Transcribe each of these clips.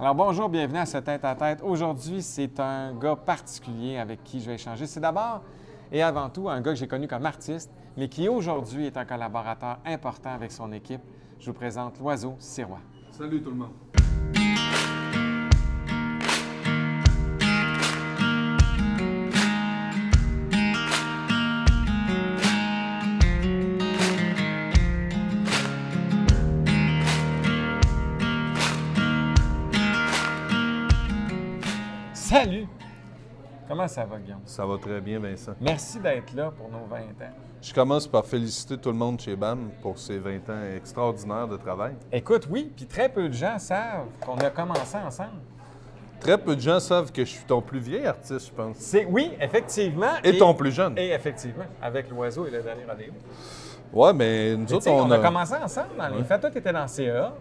Alors bonjour, bienvenue à ce tête-à-tête. Aujourd'hui, c'est un gars particulier avec qui je vais échanger. C'est d'abord et avant tout un gars que j'ai connu comme artiste, mais qui aujourd'hui est un collaborateur important avec son équipe. Je vous présente l'oiseau Sirois. Salut tout le monde. Comment ça va, Guillaume? Ça va très bien, Vincent. Merci d'être là pour nos 20 ans. Je commence par féliciter tout le monde chez BAM pour ces 20 ans extraordinaires de travail. Écoute, oui, puis très peu de gens savent qu'on a commencé ensemble. Très peu de gens savent que je suis ton plus vieil artiste, je pense. C'est oui, effectivement. Et, ton plus jeune. Et effectivement, avec l'oiseau et le dernier rodéo. Ouais, mais nous Mais autres, on, on a commencé ensemble dans les. Toi, tu étais dans CA.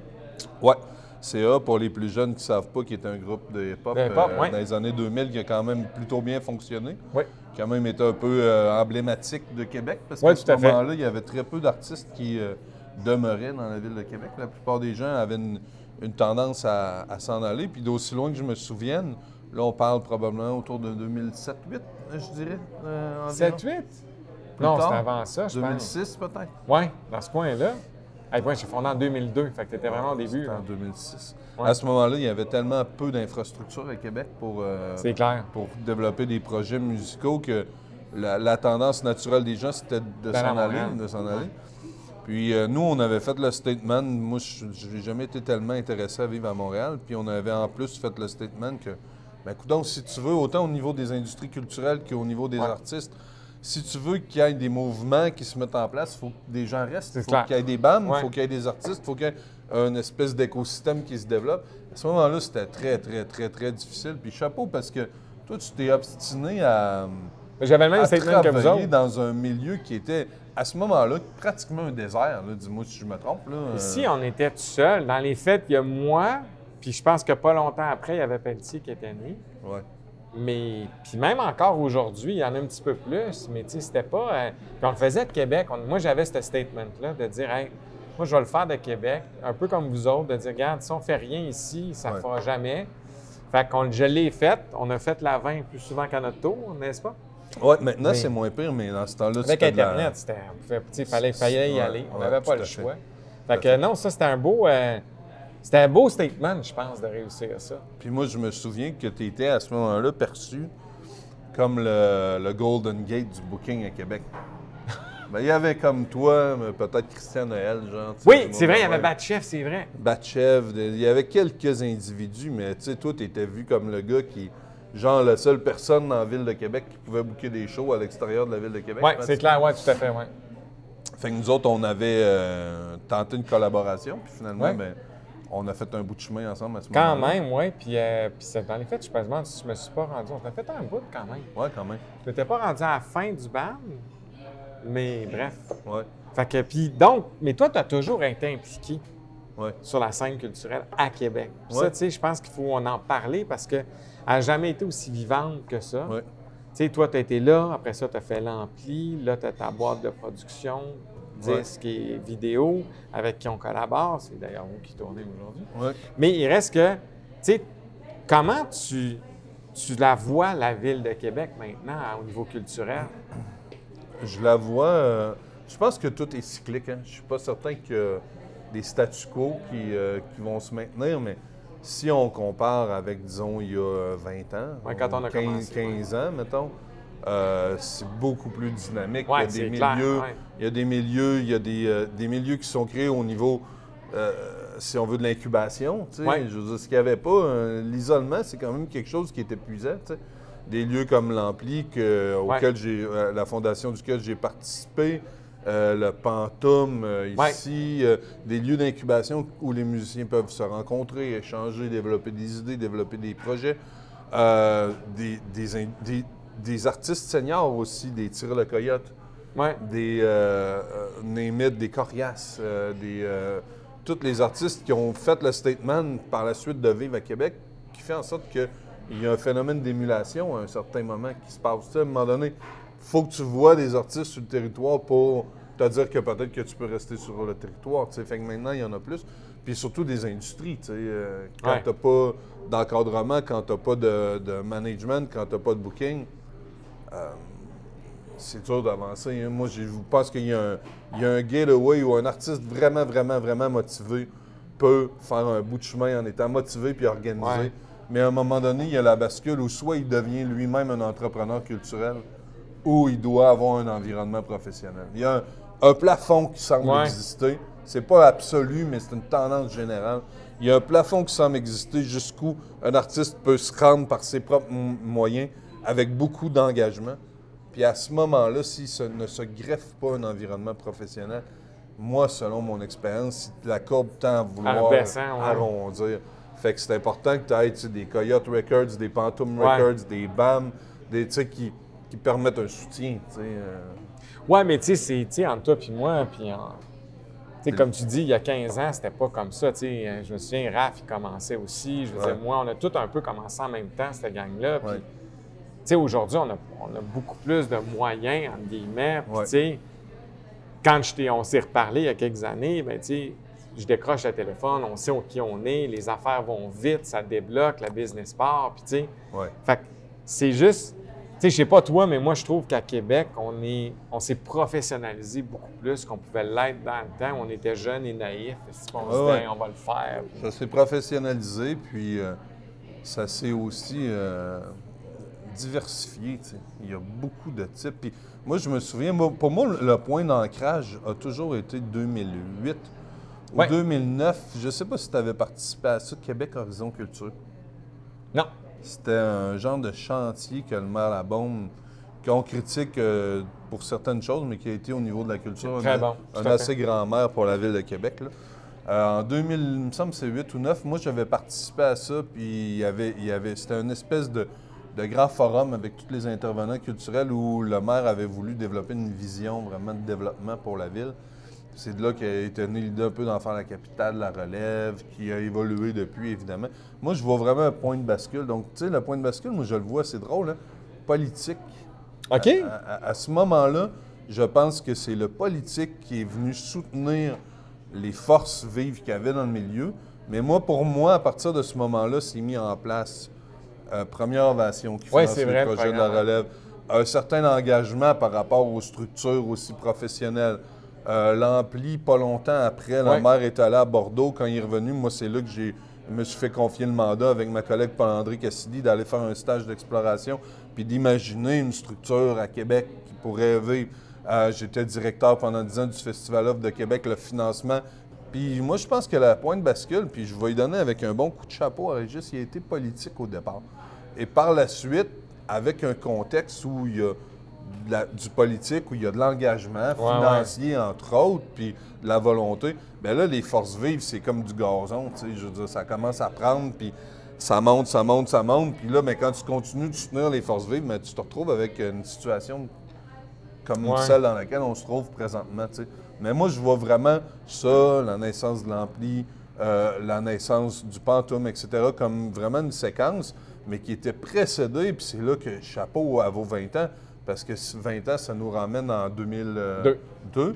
Ouais. CA, pour les plus jeunes qui ne savent pas, qui est un groupe de hip-hop euh, ouais. dans les années 2000 qui a quand même plutôt bien fonctionné. Oui. Qui a même été un peu euh, emblématique de Québec parce Ouais, qu'à ce moment-là, il y avait très peu d'artistes qui euh, demeuraient dans la ville de Québec. La plupart des gens avaient une, une tendance à, à s'en aller. Puis d'aussi loin que je me souvienne, là, on parle probablement autour de 2007-2008, je dirais. euh, environ. 7-8? Non, c'était avant ça, je pense. 2006 peut-être. Oui, dans ce coin-là. Ouais, j'ai fondé en 2002, fait que vraiment au début. En 2006. Ouais. À ce moment-là, il y avait tellement peu d'infrastructures à Québec pour, euh, clair. pour développer des projets musicaux que la, la tendance naturelle des gens, c'était de s'en aller, Montréal. de s'en aller. Puis euh, nous, on avait fait le statement. Moi, je n'ai jamais été tellement intéressé à vivre à Montréal. Puis on avait en plus fait le statement que, ben, donc si tu veux, autant au niveau des industries culturelles qu'au niveau des Ouais. artistes, si tu veux qu'il y ait des mouvements qui se mettent en place, il faut que des gens restent. Il faut qu'il y ait des bandes, il Ouais. faut qu'il y ait des artistes, il faut qu'il y ait une espèce d'écosystème qui se développe. À ce moment-là, c'était très, très, très, très difficile. Puis chapeau, parce que toi, tu t'es obstiné à, J'avais le même statement que vous autres. dans un milieu qui était, à ce moment-là, pratiquement un désert. Dis-moi si je me trompe. Là. Ici, on était tout seul. Dans les faits, il y a moi, puis je pense que pas longtemps après, il y avait Pelletier qui était né. Ouais. Mais, puis même encore aujourd'hui, il y en a un petit peu plus, mais tu sais, c'était pas. euh, puis on le faisait de Québec. On- moi, j'avais ce statement-là de dire, hey, moi, je vais le faire de Québec, un peu comme vous autres, de dire, regarde, si on fait rien ici, ça ne Ouais. fera jamais. Fait qu'on je l'ai fait. On a fait la 20 plus souvent qu'à notre tour, n'est-ce pas? Ouais, maintenant, Mais- c'est moins pire, mais dans ce temps-là, Avec de la- Internet, c'était. sais, fallait, fallait y Ouais, aller. On ouais, n'avait pas le fait. choix. Fait que non, ça, c'était un beau. euh, c'était un beau statement, je pense, de réussir ça. Puis moi, je me souviens que tu étais à ce moment-là perçu comme le, le Golden Gate du booking à Québec. Ben, il y avait comme toi, peut-être Christian Noël, genre. Oui, c'est vrai, il y avait Batchef, c'est vrai. Batchev, il y avait quelques individus, mais tu sais, toi, tu étais vu comme le gars qui, genre, la seule personne dans la ville de Québec qui pouvait booker des shows à l'extérieur de la ville de Québec. Oui, c'est clair, oui, tout à fait, oui. Fait que nous autres, on avait euh, tenté une collaboration, puis finalement, Ouais. ben, on a fait un bout de chemin ensemble à ce Quand moment-là. même, oui. Puis, euh, puis c'est- dans les faits, je me demande si je me suis pas rendu. On a fait un bout quand même. Ouais, quand même. Je m'étais pas rendu à la fin du bal, mais bref. Ouais, Fait que, puis donc, mais toi, tu as toujours été impliqué ouais. sur la scène culturelle à Québec. Puis Ça, tu sais, je pense qu'il faut en en parler parce qu'elle n'a jamais été aussi vivante que ça. Ouais. Tu sais, toi, tu as été là, après ça, tu as fait l'ampli, là, tu as ta boîte de production, Ouais. disques et vidéos avec qui on collabore. C'est d'ailleurs vous qui tournez aujourd'hui. Ouais. Mais il reste que, tu sais, comment tu, tu la vois, la ville de Québec, maintenant, au niveau culturel? Je la vois. euh, je pense que tout est cyclique. Hein. Je suis pas certain qu'il y a des statu quo qui, euh, qui vont se maintenir, mais si on compare avec, disons, il y a 20 ans, Ouais, quand on a 15, commencé, 15 ans, mettons, euh, c'est beaucoup plus dynamique. Ouais, il y a des clair, milieux, ouais. il y a des milieux, il y a des, euh, des milieux qui sont créés au niveau, euh, si on veut, de l'incubation. Ouais. Je veux dire, ce qu'il n'y avait pas, euh, l'isolement, c'est quand même quelque chose qui est épuisant. Des lieux comme l'Ampli, auquel j'ai, la fondation duquel j'ai participé, le Ouais. ici, des lieux d'incubation où les musiciens peuvent se rencontrer, échanger, développer des idées, développer des projets. Des, des, in- des- des artistes seniors aussi, des Tire le Coyote, Ouais. des euh, euh, des Corias, euh, des, euh, tous les artistes qui ont fait le statement par la suite de vivre à Québec, qui fait en sorte qu'il y a un phénomène d'émulation à un certain moment qui se passe. Tu à un moment donné, faut que tu vois des artistes sur le territoire pour te dire que peut-être que tu peux rester sur le territoire. tu. Fait que maintenant, il y en a plus. Puis surtout des industries, tu sais. euh, quand Ouais. t'as pas d'encadrement, quand t'as pas de, de management, quand t'as pas de booking, euh, c'est dur d'avancer. hein. Moi, je pense qu'il y, a un- il y a un gateway où un artiste vraiment, vraiment, vraiment motivé peut faire un bout de chemin en étant motivé puis organisé. Ouais. Mais à un moment donné, il y a la bascule où soit il devient lui-même un entrepreneur culturel ou il doit avoir un environnement professionnel. Il y a un, un plafond qui semble Ouais. exister. C'est pas absolu, mais c'est une tendance générale. Il y a un plafond qui semble exister jusqu'où un artiste peut se rendre par ses propres moyens avec beaucoup d'engagement. Puis à ce moment-là, s'il se- ne se greffe pas un environnement professionnel, moi, selon mon expérience, si la courbe tend à vouloir En baissant, ouais. arrondir. Fait que c'est important que tu aies tu sais, des Coyote Records, des Phantom Ouais. Records, des BAM, des, tu sais, qui, qui permettent un soutien. tu sais, euh. Ouais, mais tu sais, c'est tu sais, entre toi puis moi, puis en- tu sais, comme tu dis, il y a 15 ans, c'était pas comme ça. tu sais. Euh, Je me souviens, Raph, il commençait aussi. Je veux Ouais. dire, moi, on a tout un peu commencé en même temps, cette gang-là. Puis, sais, aujourd'hui, on a, on a beaucoup plus de moyens, entre guillemets. Puis, Ouais. tu sais, quand je on s'est reparlé il y a quelques années, ben, tu sais, je décroche le téléphone, on sait qui on est, les affaires vont vite, ça débloque, la business part, puis tu sais, Ouais. fait c'est juste, tu sais, je sais pas toi, mais moi, je trouve qu'à Québec, on est, on s'est professionnalisé beaucoup plus qu'on pouvait l'être dans le temps. où On était jeunes et naïfs. et si on se Ah ouais. On va le faire. Ça s'est professionnalisé, puis euh, ça s'est aussi euh, diversifié. tu sais. Il y a beaucoup de types. Puis moi, je me souviens, moi, pour moi, le point d'ancrage a toujours été 2008 ou Ouais. 2009. Je ne sais pas si tu avais participé à ça, Québec Horizon Culture. Non. C'était un genre de chantier que le maire Labaume, qu'on critique euh, pour certaines choses, mais qui a été au niveau de la culture Très un, bon, tout un à assez grand maire pour la ville de Québec. là. Euh, en 2000, il me semble que c'est 8 ou 9, moi j'avais participé à ça, puis il y avait, il y avait, c'était une espèce de, de grand forum avec tous les intervenants culturels où le maire avait voulu développer une vision vraiment de développement pour la ville. C'est de là qu'a été née l'idée un peu d'en faire la capitale, la relève, qui a évolué depuis, évidemment. Moi, je vois vraiment un point de bascule. Donc, tu sais, le point de bascule, moi, je le vois, c'est drôle, hein? politique. OK? À, à- à ce moment-là, je pense que c'est le politique qui est venu soutenir les forces vives qu'il y avait dans le milieu. Mais moi, pour moi, à partir de ce moment-là, c'est mis en place euh, Première Ovation qui finance le vrai, le projet de la relève, un certain engagement par rapport aux structures aussi professionnelles. Euh, L'ampli, pas longtemps après, la Ouais. maire est allée à Bordeaux. Quand il est revenu, moi, c'est là que j'ai je me suis fait confier le mandat avec ma collègue Paul-André Cassidy d'aller faire un stage d'exploration puis d'imaginer une structure à Québec qui pourrait vivre. Euh, J'étais directeur pendant 10 ans du Festival Off de Québec, le financement. Puis moi, je pense que la pointe bascule, puis je vais lui donner avec un bon coup de chapeau à Régis, il a été politique au départ. Et par la suite, avec un contexte où il y a de la- du politique, où il y a de l'engagement Ouais, financier, entre autres, puis de la volonté, bien là, les forces vives, c'est comme du gazon, tu sais, je veux dire, ça commence à prendre, puis ça monte, ça monte, ça monte, puis là, mais quand tu continues de soutenir les forces vives, mais tu te retrouves avec une situation comme Ouais. celle dans laquelle on se trouve présentement. Mais moi, je vois vraiment ça, la naissance de l'Ampli, euh, la naissance du Pantoum, etc., comme vraiment une séquence, mais qui était précédée, puis c'est là que chapeau à vos 20 ans, parce que ce 20 ans, ça nous ramène en 2002.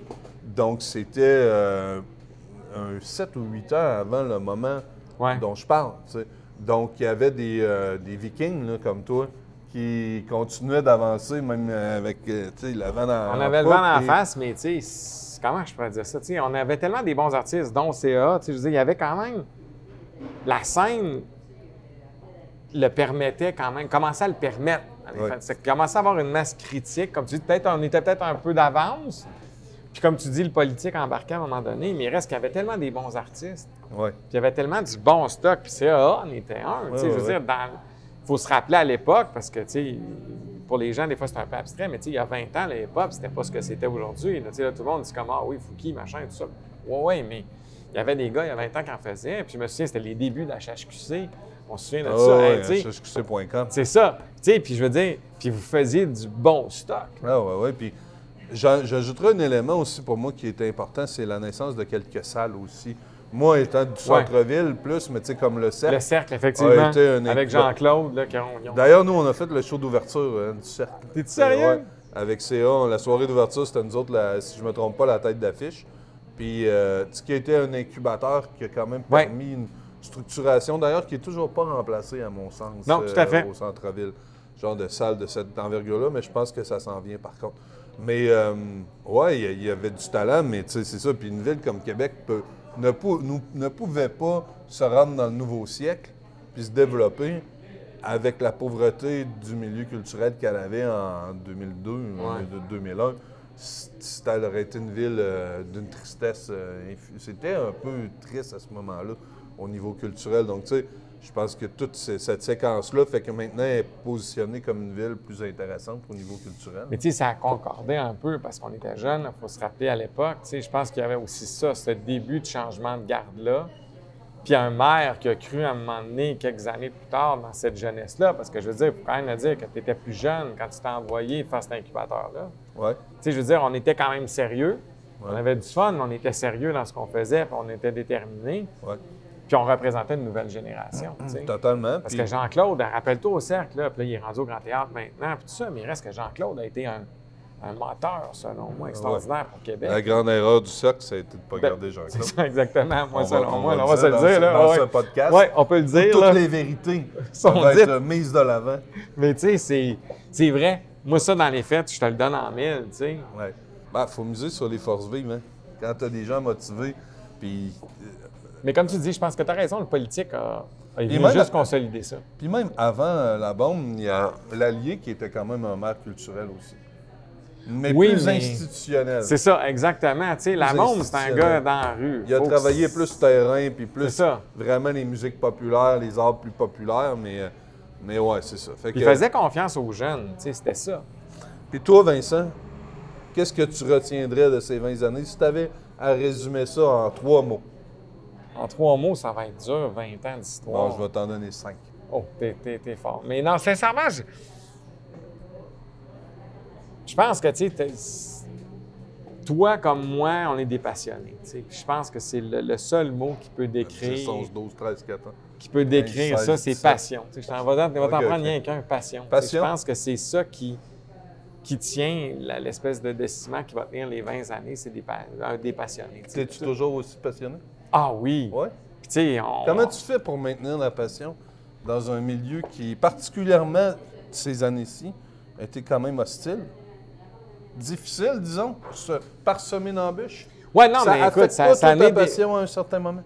Donc, c'était euh, un 7 ou 8 ans avant le moment Ouais. dont je parle. Donc, il y avait des, euh, des vikings là, comme toi qui continuaient d'avancer, même euh, avec le vent dans On avait le vent en et- face, mais tu sais, c'est- comment je pourrais dire ça? On avait tellement des bons artistes, dont CA. Je veux il y avait quand même. La scène le permettait quand même, commençait à le permettre. commençait à avoir une masse critique. Comme tu dis, peut-être on était peut-être un peu d'avance. Puis comme tu dis, le politique embarquait à un moment donné, mais il reste qu'il y avait tellement des bons artistes. Ouais. Puis il y avait tellement du bon stock, puis CAA en était un. Ouais, je veux dire, il faut se rappeler à l'époque, parce que, tu sais, pour les gens, des fois, c'est un peu abstrait, mais tu sais, il y a 20 ans, le hip-hop, c'était pas ce que c'était aujourd'hui. Tu sais, tout le monde dit comme, ah oui, Fouki, machin, tout ça. Ouais, ouais, mais il y avait des gars, il y a 20 ans, qui en faisaient. Puis je me souviens, c'était les débuts de la HHQC. On se souvient de ça. ouais, tu sais, HHQC.com. c'est ça. Tu sais, puis je veux dire, puis vous faisiez du bon stock. Ah ouais, ouais. Puis j'ajouterais un élément aussi pour moi qui est important, c'est la naissance de quelques salles aussi. Moi, étant du centre-ville, plus, mais tu sais, comme le cercle. Le cercle, effectivement, a été un avec. Jean-Claude, là, ont... D'ailleurs, nous, on a fait le show d'ouverture euh, du cercle. T'es-tu sérieux? Ouais. Avec CA, la soirée d'ouverture, c'était nous autres, la- si je me trompe pas, la tête d'affiche. Puis, euh, ce qui a été un incubateur qui a quand même Ouais. permis une structuration, d'ailleurs, qui n'est toujours pas remplacée, à mon sens, Non, tout à fait. au centre-ville. Genre de salle de cette envergure-là, mais je pense que ça s'en vient par contre. Mais, euh, ouais, il y y, avait du talent, mais tu sais, c'est ça. Puis une ville comme Québec peut- ne, pou- nous- ne pouvait pas se rendre dans le nouveau siècle puis se développer avec la pauvreté du milieu culturel qu'elle avait en 2002, Ouais. de 2001. c- C'était elle aurait été une ville euh, d'une tristesse. euh, C'était un peu triste à ce moment-là au niveau culturel. Donc, tu sais, je pense que toute ce- cette séquence-là fait que maintenant, elle est positionnée comme une ville plus intéressante au niveau culturel. Mais tu sais, ça a concordé un peu parce qu'on était jeunes, il faut se rappeler à l'époque. Tu sais, je pense qu'il y avait aussi ça, ce début de changement de garde-là. Puis un maire qui a cru à un moment donné, quelques années plus tard, dans cette jeunesse-là, parce que je veux dire, il faut quand même le dire que tu étais plus jeune quand tu t'es envoyé faire cet incubateur-là. Ouais. Tu sais, je veux dire, on était quand même sérieux. On avait du fun, on était sérieux dans ce qu'on faisait, puis on était déterminés. Ouais. Puis on représentait une nouvelle génération. Totalement. Parce Puis- que Jean-Claude, rappelle-toi au cercle, là, puis là, il est rendu au Grand Théâtre maintenant, puis tout ça, mais il reste que Jean-Claude a été un, un moteur, selon moi, extraordinaire pour Québec. La grande erreur du cercle, ça a été de ne pas Ben, garder Jean-Claude. C'est ça, exactement. Moi, On va- selon on moi, va on va se le dire. là, dans ouais. ce podcast. Ouais, on peut le dire. Toutes là. les vérités Sont vont dites. être mises de l'avant. Mais tu sais, c'est- vrai. Moi, ça, dans les fêtes, je te le donne en mille, tu sais. Ouais. Ben, faut miser sur les forces vives. Hein. Quand tu as des gens motivés, puis, Mais comme tu dis, je pense que tu as raison, le politique a, a même- juste consolider ça. puis même avant la bombe, il y a l'Allier qui était quand même un maire culturel aussi. Mais Oui, plus mais- institutionnel. C'est ça, exactement. Tu sais, la bombe, c'est un gars dans la rue. Il a Faut travaillé plus terrain, puis plus ça. vraiment les musiques populaires, les arts plus populaires, mais, mais ouais, c'est ça. Fait Il faisait confiance aux jeunes, tu sais, c'était ça. Puis toi, Vincent, qu'est-ce que tu retiendrais de ces 20 années si tu avais à résumer ça en trois mots? En trois mots, ça va être dur, 20 ans d'histoire. Bon, je vais t'en donner cinq. Oh, t'es, t'es- t'es fort. Mais non, sincèrement, je, je pense que, tu sais, toi comme moi, on est des passionnés. tu sais. Puis Je pense que c'est le, le seul mot qui peut 10, décrire, 11, 12, 13, 14 ans. qui peut décrire 16, ça, c'est 17. passion. Tu sais, je t'en vais t'en prendre ok. rien qu'un, passion. Passion. Je pense que c'est ça qui, qui tient l'espèce de déciment qui va tenir les 20 années, c'est des, un des passionnés. tu sais. Es-tu toujours aussi passionné? Ah oui. Puis, on- Comment tu fais pour maintenir la passion dans un milieu qui, particulièrement ces années-ci, été quand même hostile? Difficile, disons, se- parsemé d'embûches? Ouais, non, ça mais écoute, ça, pas ça ta des- passion à un certain moment?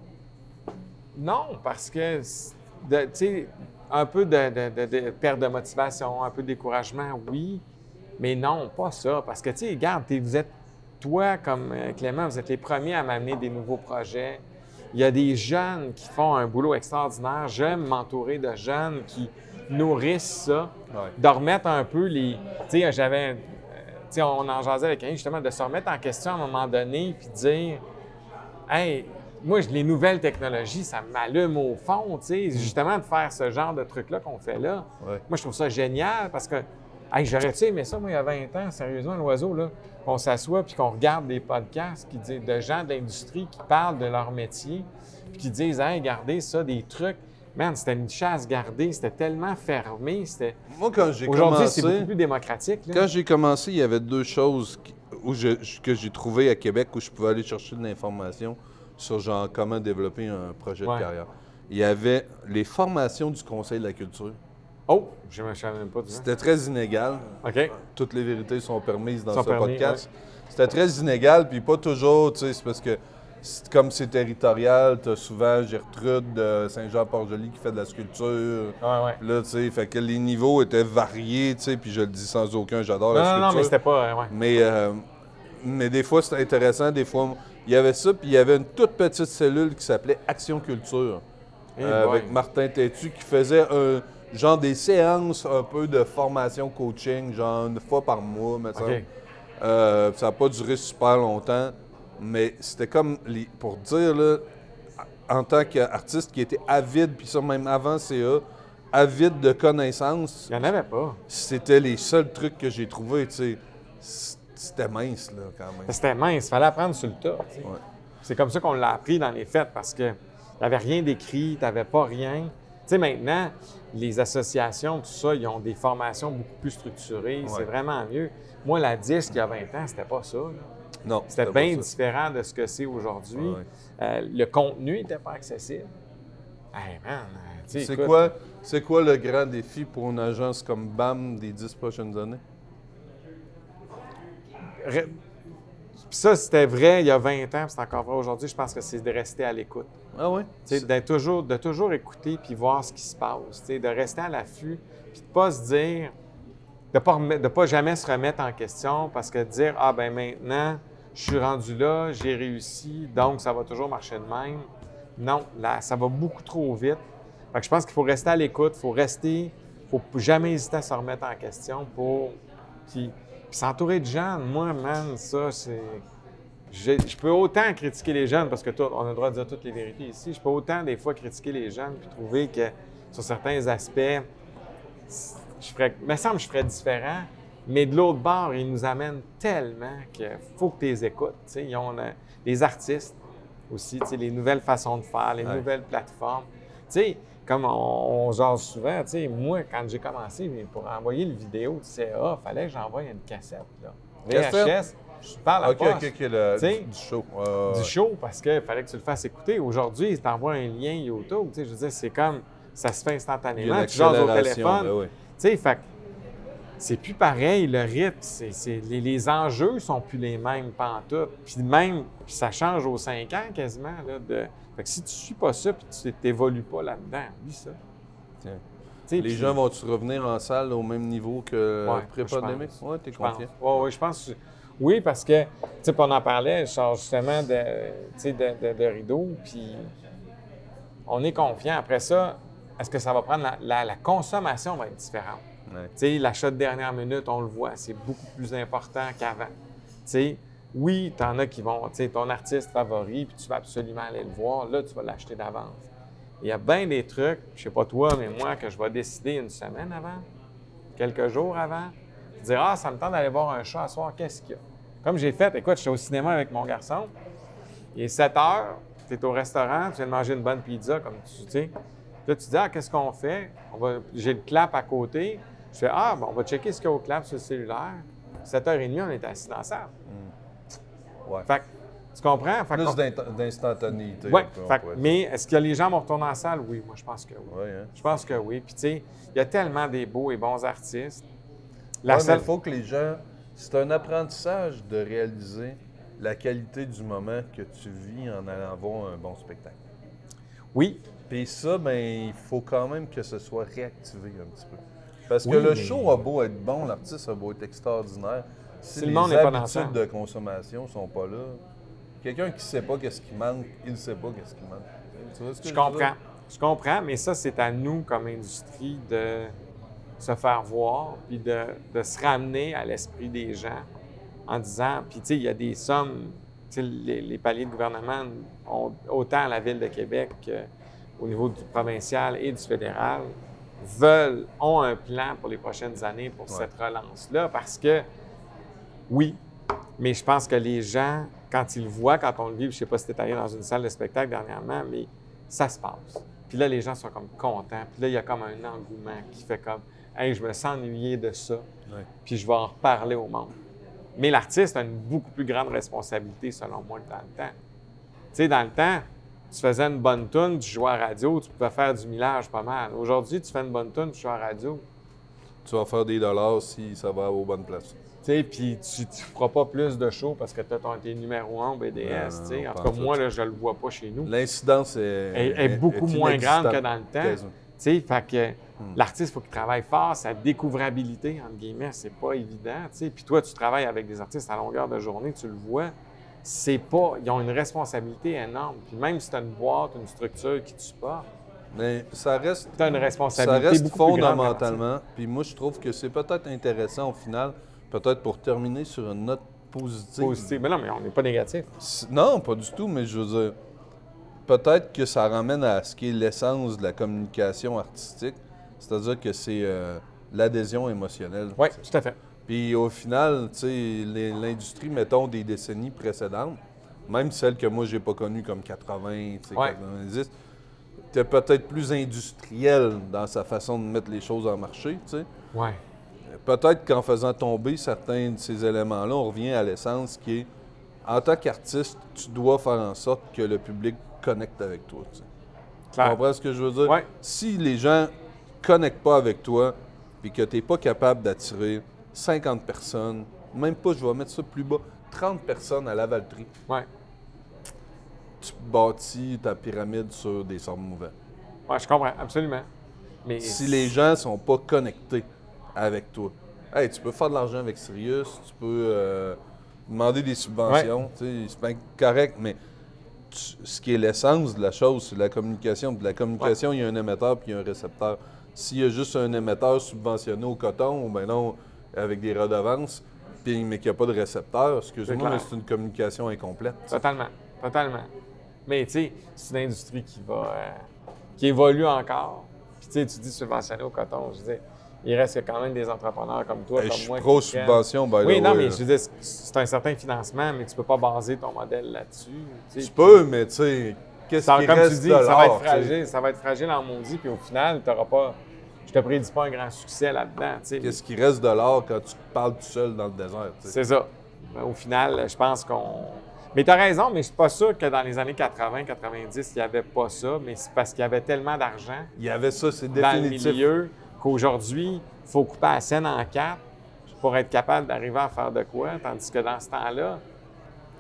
Non, parce que, tu sais, un peu de, de- de- de perte de motivation, un peu de découragement, oui, mais non, pas ça. Parce que, tu sais, regarde, vous êtes, toi comme euh, Clément, vous êtes les premiers à m'amener des nouveaux projets. Il y a des jeunes qui font un boulot extraordinaire. J'aime m'entourer de jeunes qui nourrissent ça, Ouais. de remettre un peu les. Tu sais, j'avais. tu sais, on en jasait avec un justement, de se remettre en question à un moment donné, puis de dire Hey, moi, les nouvelles technologies, ça m'allume au fond, tu sais, justement, de faire ce genre de truc-là qu'on fait là. Ouais. Moi, je trouve ça génial parce que, hey, j'aurais-tu aimé ça, moi, il y a 20 ans, sérieusement, l'oiseau, là, qu'on s'assoit puis qu'on regarde des podcasts qui disent, de gens de l'industrie qui parlent de leur métier, puis qui disent, hey, regardez ça, des trucs. Man, c'était une chasse gardée, c'était tellement fermé, c'était. Moi, quand j'ai Aujourd'hui, c'est commencé... beaucoup plus démocratique. là. Quand j'ai commencé, il y avait deux choses qui- où je- que j'ai trouvées à Québec où je pouvais aller chercher de l'information sur genre comment développer un projet Ouais. de carrière. Il y avait les formations du Conseil de la culture. Oh, je ne souviens même pas. C'était très inégal. OK. Toutes les vérités sont permises dans Sont ce permis, podcast. C'était très inégal, puis pas toujours, tu sais, c'est parce que comme c'est territorial, tu as souvent Gertrude de Saint-Jean-Port-Joli qui fait de la sculpture. Ouais, ouais. Là, tu sais, fait que les niveaux étaient variés, tu sais, puis je le dis sans aucun, j'adore la Non, non, sculpture. non, mais c'était pas. ouais. Mais, euh, mais des fois, c'était intéressant. Des fois, il y avait ça. Puis il y avait une toute petite cellule qui s'appelait Action Culture. Eh euh, avec Martin Tétu qui faisait un genre des séances un peu de formation coaching, genre une fois par mois, me semble. OK. Euh, ça n'a pas duré super longtemps, mais c'était comme, les- pour dire, là, en tant qu'artiste qui était avide, puis ça même avant CA, avide de connaissances, Il n'y en avait pas. c'était les seuls trucs que j'ai trouvés, tu sais. C- C'était mince, là, quand même. C'était mince, il fallait apprendre sur le tas. Ouais. C'est comme ça qu'on l'a appris dans les fêtes parce que n'avais rien d'écrit, tu n'avais pas rien. Tu sais, maintenant, les associations, tout ça, ils ont des formations beaucoup plus structurées. C'est vraiment mieux. Moi, la disque, il y a 20 ans, c'était pas ça. là. Non. C'était bien différent de ce que c'est aujourd'hui. Ouais, ouais. Euh, le contenu n'était pas accessible. Hey man, euh, tu sais, C'est quoi, c'est quoi le grand défi pour une agence comme BAM des dix prochaines années? re- ça, c'était vrai il y a 20 ans, c'est encore vrai aujourd'hui. Je pense que c'est de rester à l'écoute. Ah oui? D'être toujours, de toujours écouter puis voir ce qui se passe. De rester à l'affût, puis de pas se dire, de pas de pas jamais se remettre en question parce que de dire ah ben maintenant je suis rendu là, j'ai réussi, donc ça va toujours marcher de même. Non, là ça va beaucoup trop vite. Fait je pense qu'il faut rester à l'écoute, il faut rester, faut jamais hésiter à se remettre en question pour puis, s'entourer de gens. Moi, man, ça c'est je peux autant critiquer les jeunes, parce que tout- on a le droit de dire toutes les vérités ici, je peux autant des fois critiquer les jeunes puis trouver que sur certains aspects, je ferais, me semble que je ferais différent, mais de l'autre bord, ils nous amènent tellement qu'il faut que tu les écoutes. Ils ont les artistes aussi, les nouvelles façons de faire, les Ouais. nouvelles plateformes. Comme on, on jase souvent, moi, quand j'ai commencé, pour envoyer le vidéo de CA, il fallait que j'envoie une cassette. Là. VHS, je parle à OK, poste OK, OK, le, du, du show. Ouais, du ouais. show parce qu'il fallait que tu le fasses écouter. Aujourd'hui, ils t'envoient un lien YouTube. Tu je veux dire, c'est comme ça se fait instantanément. Tu jases au téléphone. ben oui. Tu sais, fait c'est plus pareil, le rythme, c'est, c'est- les, les enjeux sont plus les mêmes pantoute. Puis même, puis ça change aux 5 ans quasiment. Là, de... Fait que si tu suis pas ça puis tu t'évolues pas là-dedans, oui ça. Tiens. Tu Les puis- gens vont-tu revenir en salle au même niveau que Ouais, pré-pandémique? Oui, Je pense. confiant? Ouais, ouais, je pense. Oui, parce que, tu sais, on en parlait, genre justement de, de, de, de rideau, puis on est confiant. Après ça, est-ce que ça va prendre la, la- la consommation va être différente? Ouais. Tu sais, l'achat de dernière minute, on le voit, c'est beaucoup plus important qu'avant. Tu sais, oui, tu en as qui vont, tu sais, ton artiste favori, puis tu vas absolument aller le voir, là, tu vas l'acheter d'avance. Il y a bien des trucs, je sais pas toi, mais moi, que je vais décider une semaine avant, quelques jours avant, dire Ah, ça me tente d'aller voir un chat à soir, qu'est-ce qu'il y a? Comme j'ai fait, écoute, j'étais au cinéma avec mon garçon, il est 7 heures, tu es au restaurant, tu viens de manger une bonne pizza, comme tu sais. Là, tu dis Ah, qu'est-ce qu'on fait? J'ai le clap à côté. Je fais Ah, bon, on va checker ce qu'il y a au clap sur le cellulaire. 7h30, on est assis dans la salle. Ouais. Fait que, tu comprends? Fait Plus d'instantanéité. Dire. mais est-ce que les gens vont retourner en salle? Oui, moi, je pense que oui. Ouais, hein. Je pense que oui. Puis, tu sais, il y a tellement des beaux et bons artistes. La Ouais, seule- il faut que les gens. C'est un apprentissage de réaliser la qualité du moment que tu vis en allant voir un bon spectacle. Oui, Puis ça, ben, il faut quand même que ce soit réactivé un petit peu. Parce que le mais- show a beau être bon, l'artiste a beau être extraordinaire. Si, Si le les dans habitudes de consommation sont pas là, quelqu'un qui sait pas qu'est-ce qui manque, il ne sait pas qu'est-ce qui manque. Tu vois ce que Je veux comprends. Je comprends, mais ça, c'est à nous, comme industrie, de se faire voir, puis de, de se ramener à l'esprit des gens en disant, puis tu sais, il y a des sommes, tu sais, les, les paliers de gouvernement, ont, autant à la Ville de Québec qu'au niveau du provincial et du fédéral, veulent, ont un plan pour les prochaines années pour cette relance-là, parce que, oui, mais je pense que les gens, quand ils le voient, quand on le vit, je sais pas si tu allé dans une salle de spectacle dernièrement, mais ça se passe. Puis là, les gens sont comme contents. Puis là, il y a comme un engouement qui fait comme Hey, je me sens ennuyé de ça. Ouais. Puis je vais en reparler au monde. Mais l'artiste a une beaucoup plus grande responsabilité, selon moi, que dans le temps. Tu sais, dans le temps, tu faisais une bonne tune, tu jouais à radio, tu pouvais faire du millage pas mal. Aujourd'hui, tu fais une bonne tune, tu joues à la radio. Tu vas faire des dollars si ça va aux bonnes places. Tu sais, puis tu ne feras pas plus de shows parce que tu as tes numéro 1 au BDS. Tu sais. en tout cas, moi, là, je le vois pas chez nous. L'incidence est, Elle est beaucoup moins grande que dans le temps. Tu sais, fait que. L'artiste, il faut qu'il travaille fort. Sa découvrabilité, entre guillemets, c'est pas évident. tu sais. Puis toi, tu travailles avec des artistes à longueur de journée, tu le vois. C'est pas. Ils ont une responsabilité énorme. Puis même si tu as une boîte, une structure qui te supporte, Mais ça reste tu as une Ça responsabilité reste beaucoup plus grande fondamentalement. Puis moi, je trouve que c'est peut-être intéressant au final, peut-être pour terminer sur une note positive. positif. Mais non, mais on n'est pas négatif. Non, pas du tout, mais je veux dire, peut-être que ça ramène à ce qui est l'essence de la communication artistique, c'est-à-dire que c'est euh, l'adhésion émotionnelle. Oui, tout à fait. Puis au final, tu sais, les- l'industrie, mettons, des décennies précédentes, même celles que moi, j'ai pas connues comme 80, tu sais, Ouais. 90, était peut-être plus industriel dans sa façon de mettre les choses en marché, tu sais. Ouais. Peut-être qu'en faisant tomber certains de ces éléments-là, on revient à l'essence qui est en tant qu'artiste, tu dois faire en sorte que le public connecte avec toi. tu comprends ce que je veux dire? Ouais. Si les gens connectent pas avec toi, puis que tu n'es pas capable d'attirer 50 personnes, même pas, je vais mettre ça plus bas, 30 personnes à la Valtrie, Ouais. tu bâtis ta pyramide sur des sorts mouvants. Ouais, je comprends, absolument. Mais Si les gens sont pas connectés avec toi, hey, tu peux faire de l'argent avec Sirius, tu peux euh, demander des subventions, tu sais, c'est bien correct, mais tu- ce qui est l'essence de la chose, c'est la communication. De la communication, il y a un émetteur puis il y a un récepteur. S'il y a juste un émetteur subventionné au coton, ben non, avec des redevances, puis, mais qu'il n'y a pas de récepteur, excuse-moi, mais c'est une communication incomplète. Totalement, totalement. Mais tu sais, c'est une industrie qui va, euh, qui évolue encore. Puis tu sais, tu dis subventionné au coton, je dire, il reste quand même des entrepreneurs comme toi, Hey, comme je moi. pro-subvention, by Oui, non, way, mais je veux dire, c'est- un certain financement, mais tu peux pas baser ton modèle là-dessus. tu sais. Tu peux, mais tu sais, qu'est-ce qui comme reste tu dis, de ça va être fragile, ça va être fragile en maudit, puis au final, tu pas. Je te prédis pas un grand succès là-dedans. Qu'est-ce qui reste de l'art quand tu parles tout seul dans le désert? C'est ça. Au final, je pense qu'on. Mais tu as raison, mais je suis pas sûr que dans les années 80-90, il n'y avait pas ça, mais c'est parce qu'il y avait tellement d'argent Il y avait ça, c'est dans le définitif. milieu qu'aujourd'hui, il faut couper la scène en quatre pour être capable d'arriver à faire de quoi, tandis que dans ce temps-là,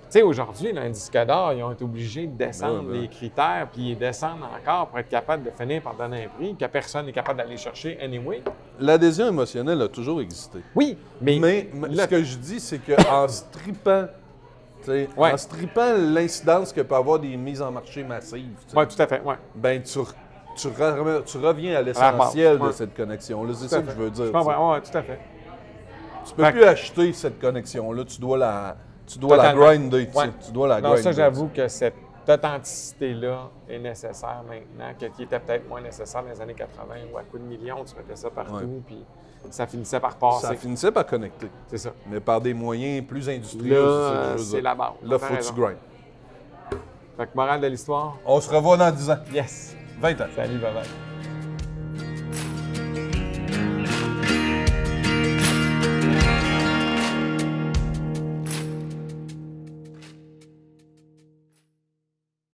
tu sais, aujourd'hui, un disque d'or, ils ont été obligés de descendre Ouais, ouais. les critères, puis ils descendent encore pour être capable de finir par donner un prix que personne n'est capable d'aller chercher anyway. L'adhésion émotionnelle a toujours existé. Oui, mais, Mais, ce que je dis, c'est qu'en strippant, Ouais. en strippant l'incidence que peut avoir des mises en marché massives, Oui, tout à fait, ouais. ben tu, tu, re- tu reviens à l'essentiel ouais. de cette connexion-là. C'est ça que je veux dire. Ouais, tout à fait. Tu peux Fait plus acheter cette connexion-là. Tu dois la, tu dois la grinder. tu sais. Ouais. Tu dois la Non, grinder. ça, j'avoue que cette authenticité-là est nécessaire maintenant, que- qui était peut-être moins nécessaire dans les années 80 où à coup de millions, tu mettais ça partout, puis ça finissait par Ça passer. finissait par connecter, C'est ça. mais par des moyens plus industriels. Là, c'est ça la base. Là, faut que tu grindes. Fait que morale de l'histoire, On se revoit dans 10 ans, yes. 20 ans. Salut, bye bye.